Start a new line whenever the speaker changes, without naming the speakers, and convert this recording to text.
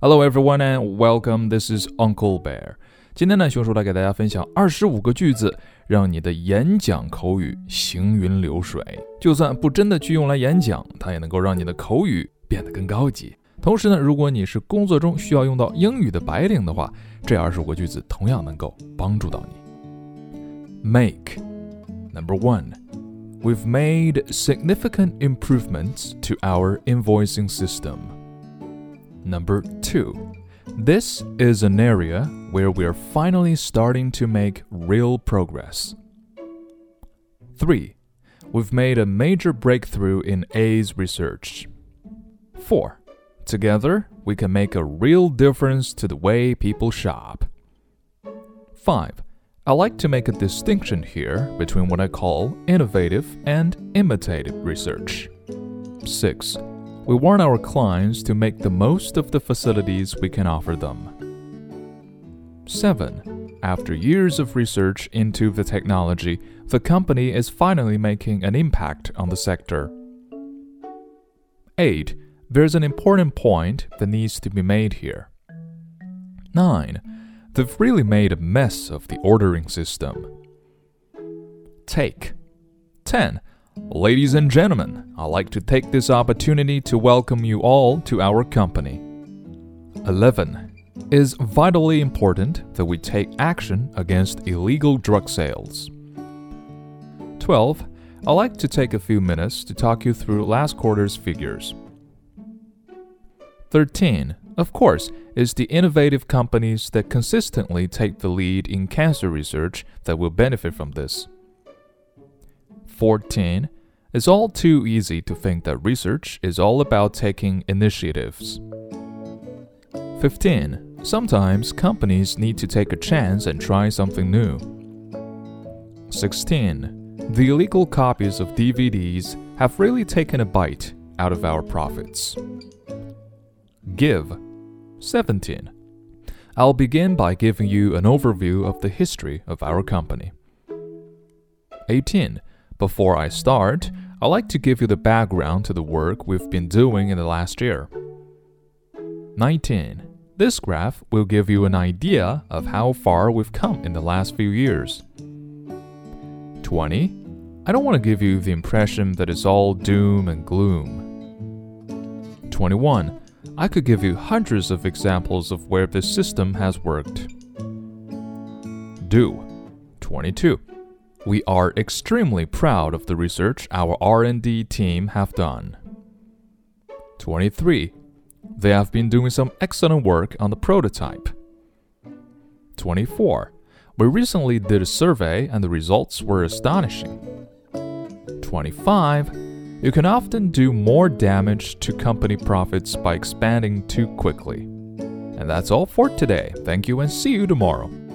Hello everyone and welcome. This is Uncle Bear. 今天呢，熊叔来给大家分享二十五个句子，让你的演讲口语行云流水。就算不真的去用来演讲，它也能够让你的口语变得更高级。同时呢，如果你是工作中需要用到英语的白领的话，这二十五个句子同样能够帮助到你。Make number one. We've made significant improvements to our invoicing system. Number two, this is an area where we are finally starting to make real progress. Three, we've made a major breakthrough in AIDS research. Four, together we can make a real difference to the way people shop. Five, I like to make a distinction here between what I call innovative and imitative research. 6. We want our clients to make the most of the facilities we can offer them. 7. After years of research into the technology, the company is finally making an impact on the sector. 8. There's an important point that needs to be made here. 9. They've really made a mess of the ordering system. Take 10. Ladies and gentlemen, I'd like to take this opportunity to welcome you all to our company. 11. Is vitally important that we take action against illegal drug sales. 12. I'd like to take a few minutes to talk you through last quarter's figures. 13. Of course, is the innovative companies that consistently take the lead in cancer research that will benefit from this. 14. It's all too easy to think that research is all about taking initiatives. 15. Sometimes companies need to take a chance and try something new. 16. The illegal copies of DVDs have really taken a bite out of our profits. Give 17. I'll begin by giving you an overview of the history of our company. 18. Before I start, I'd like to give you the background to the work we've been doing in the last year. 19. This graph will give you an idea of how far we've come in the last few years. 20. I don't want to give you the impression that it's all doom and gloom. 21. I could give you hundreds of examples of where this system has worked. Do 22. We are extremely proud of the research our R&D team have done. 23. They have been doing some excellent work on the prototype. 24. We recently did a survey and the results were astonishing. 25. You can often do more damage to company profits by expanding too quickly. And that's all for today. Thank you and see you tomorrow.